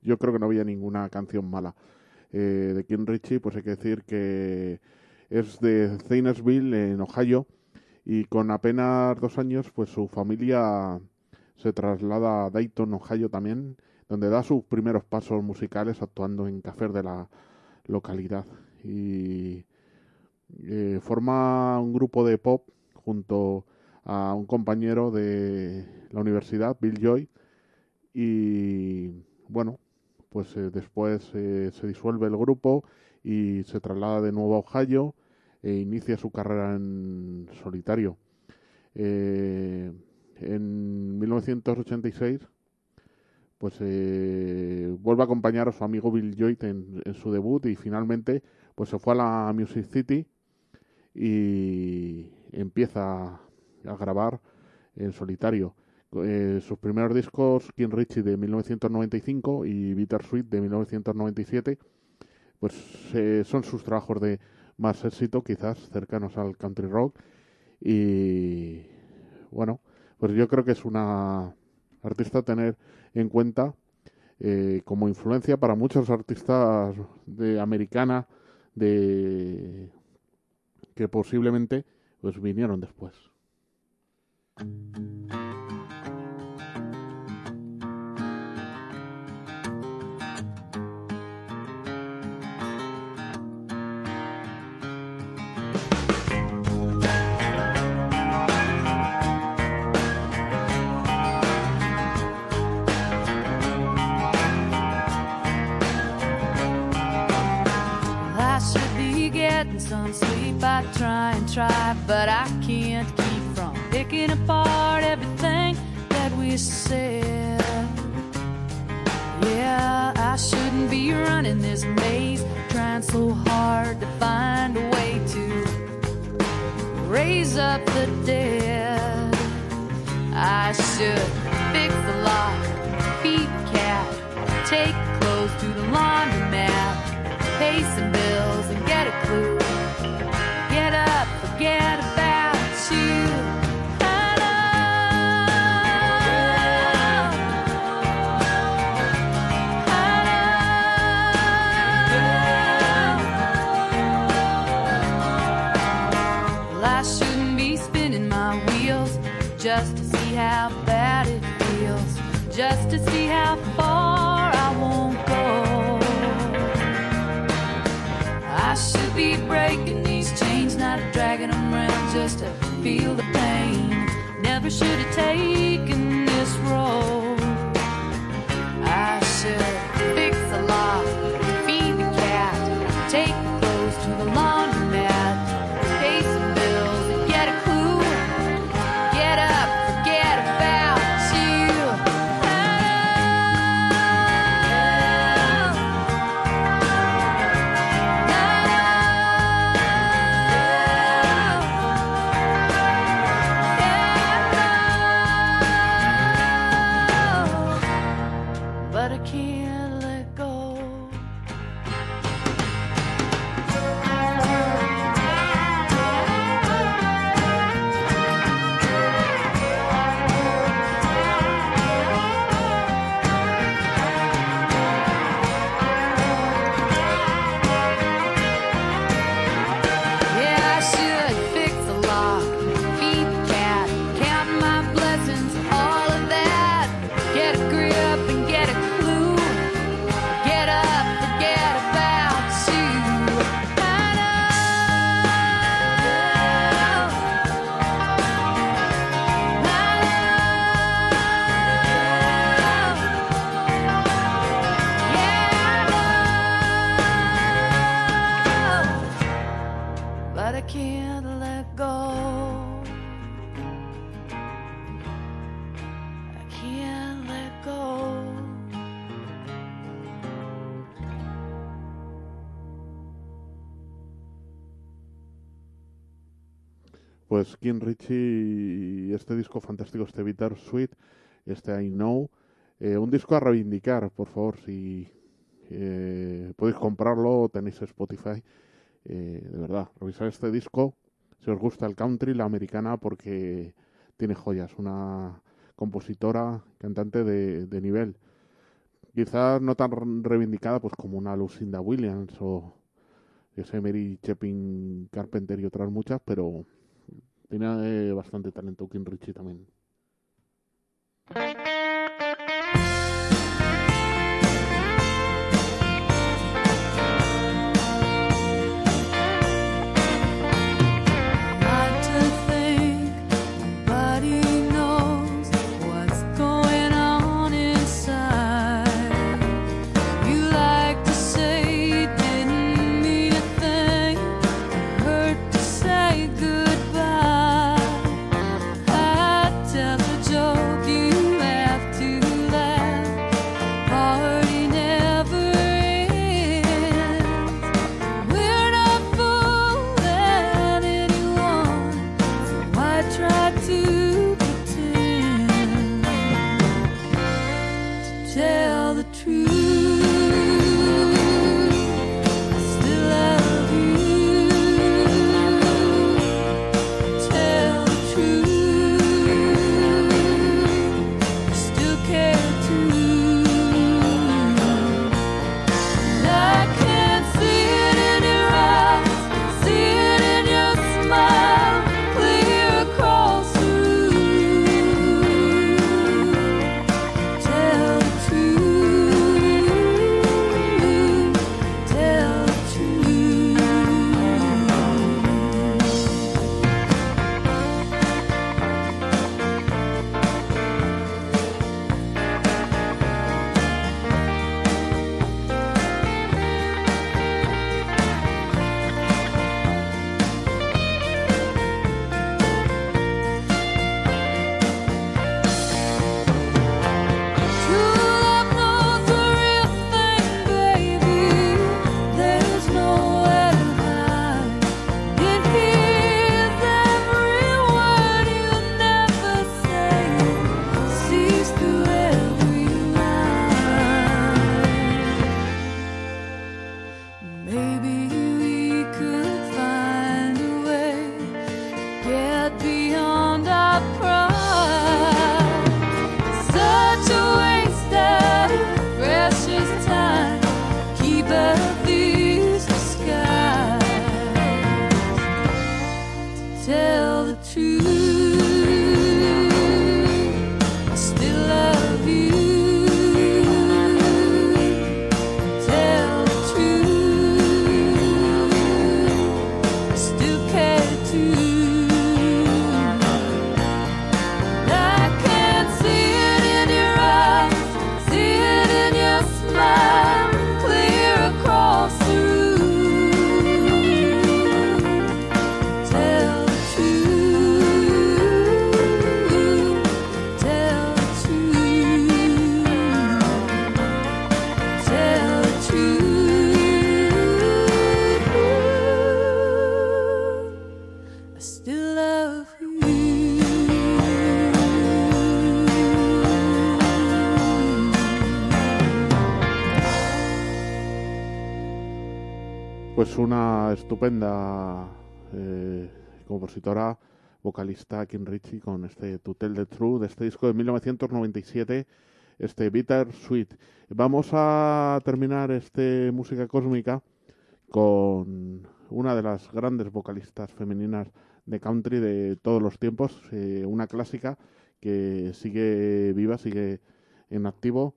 S4: yo creo que no había ninguna canción mala.
S2: eh, de King Richie, pues hay que decir que es de Zanesville, en Ohio, y con apenas dos años, pues su familia se traslada a Dayton, Ohio también, donde da sus primeros pasos musicales actuando en cafés de la localidad. Y eh, forma un grupo de pop junto a un compañero de la universidad, Bill Joy, y bueno, pues eh, después eh, se disuelve el grupo y se traslada de nuevo a Ohio e inicia su carrera en solitario. en 1986 pues vuelve a acompañar a su amigo Bill Joy en, en, su debut y finalmente pues se fue a la Music City y empieza a grabar en solitario. Eh, sus primeros discos, King Richie de 1995 y Bittersweet de 1997, pues eh, son sus trabajos de más éxito, quizás cercanos al country rock. Y bueno, pues yo creo que es una artista a tener en cuenta eh, como influencia para muchos artistas de americana de que posiblemente pues vinieron después.
S5: I try and try, but I can't keep from picking apart everything that we said. Yeah, I shouldn't be running this maze, trying so hard to find a way to raise up the dead. I should fix the lock, feed cat, take clothes to the laundromat, pay some again. Should have taken can't let go. I can't let go.
S2: Pues King Richie este disco fantástico, este Bitter Sweet, este I Know, eh, un disco a reivindicar, por favor, si eh, podéis comprarlo, tenéis Spotify, eh, de verdad, revisar este disco, si os gusta el country, la americana, porque tiene joyas, una compositora, cantante de, de nivel.
S4: quizás no tan reivindicada pues como una Lucinda Williams o ese Mary Chepin Carpenter y otras muchas, pero tiene eh, bastante talento King Richie también. Estupenda eh, compositora, vocalista Kim Ritchie con este To Tell the de este disco de 1997, este Bitter Sweet. Vamos a terminar este música cósmica con una de las grandes vocalistas femeninas de country de todos los tiempos, eh, una clásica que sigue viva, sigue en activo.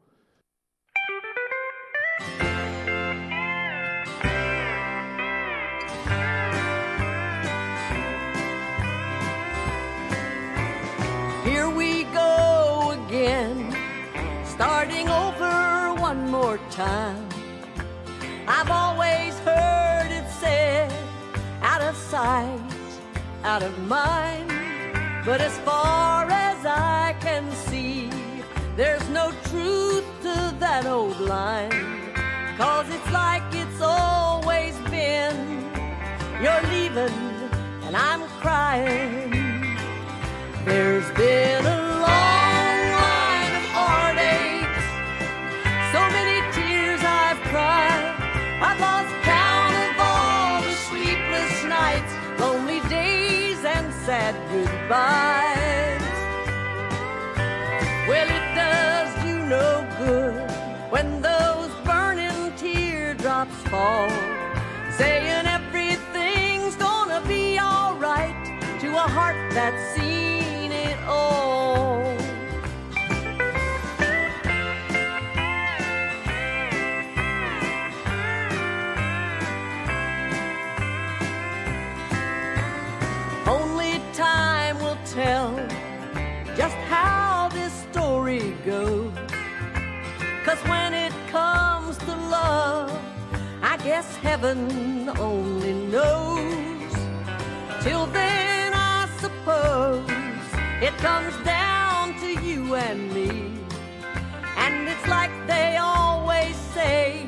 S3: Time. I've always heard it said, out of sight, out of mind. But as far as I can see, there's no truth to that old line. Cause it's like it's always been. You're leaving, and I'm crying. There's been a Well, it does you no good when those burning teardrops fall, saying everything's gonna be alright to a heart that's seen it all. Guess heaven only knows. Till then, I suppose it comes down to you and me. And it's like they always say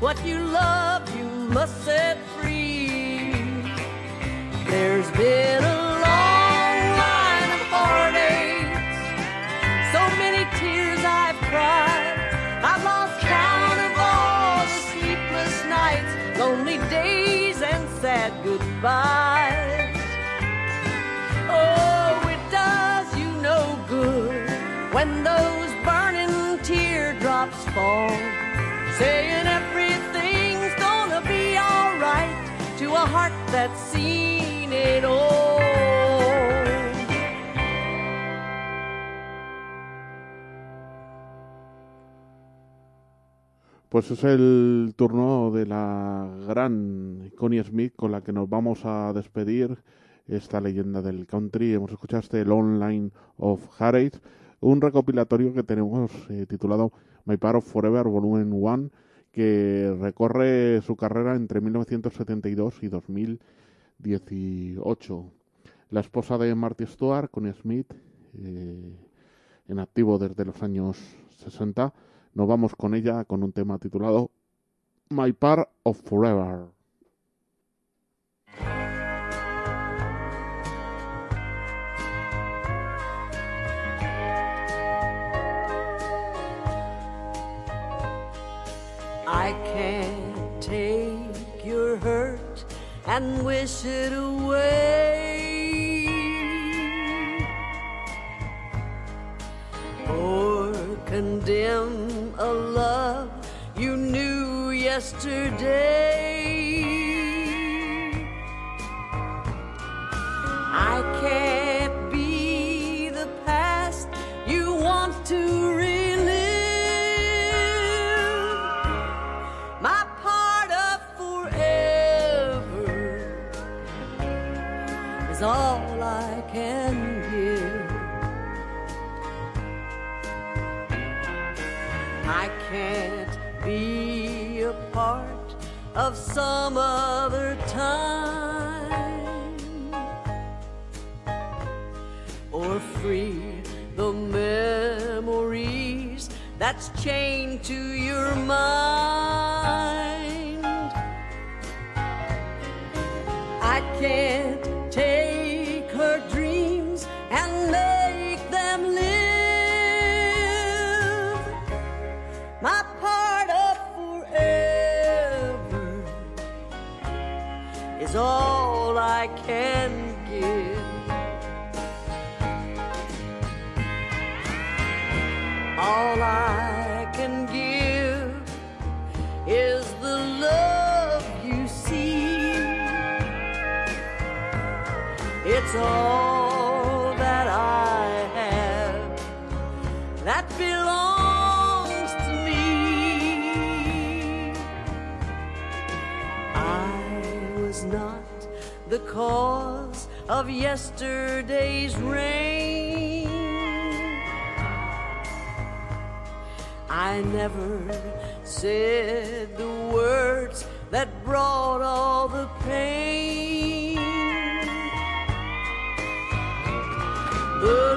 S3: what you love, you must set free. There's been a sad goodbyes. Oh, it does you no good when those burning teardrops fall, saying everything's gonna be alright to a heart that's seen it all.
S2: Pues es el turno de la gran Connie Smith con la que nos vamos a despedir. Esta leyenda del country. Hemos escuchado este Long Line of Heartache, un recopilatorio que tenemos eh, titulado My Part of Forever Volumen 1, que recorre su carrera entre 1972 y 2018. La esposa de Marty Stewart, Connie Smith, eh, en activo desde los años 60. Nos vamos con ella con un tema titulado My Part of Forever.
S3: I can't take your hurt and wish it away. Or condemn yesterday. I can't be the past you want to of some other time or free the memories that's chained to your mind. I can't take I can give. All I can give is the love you see. It's all of yesterday's rain. I never said the words that brought all the pain. The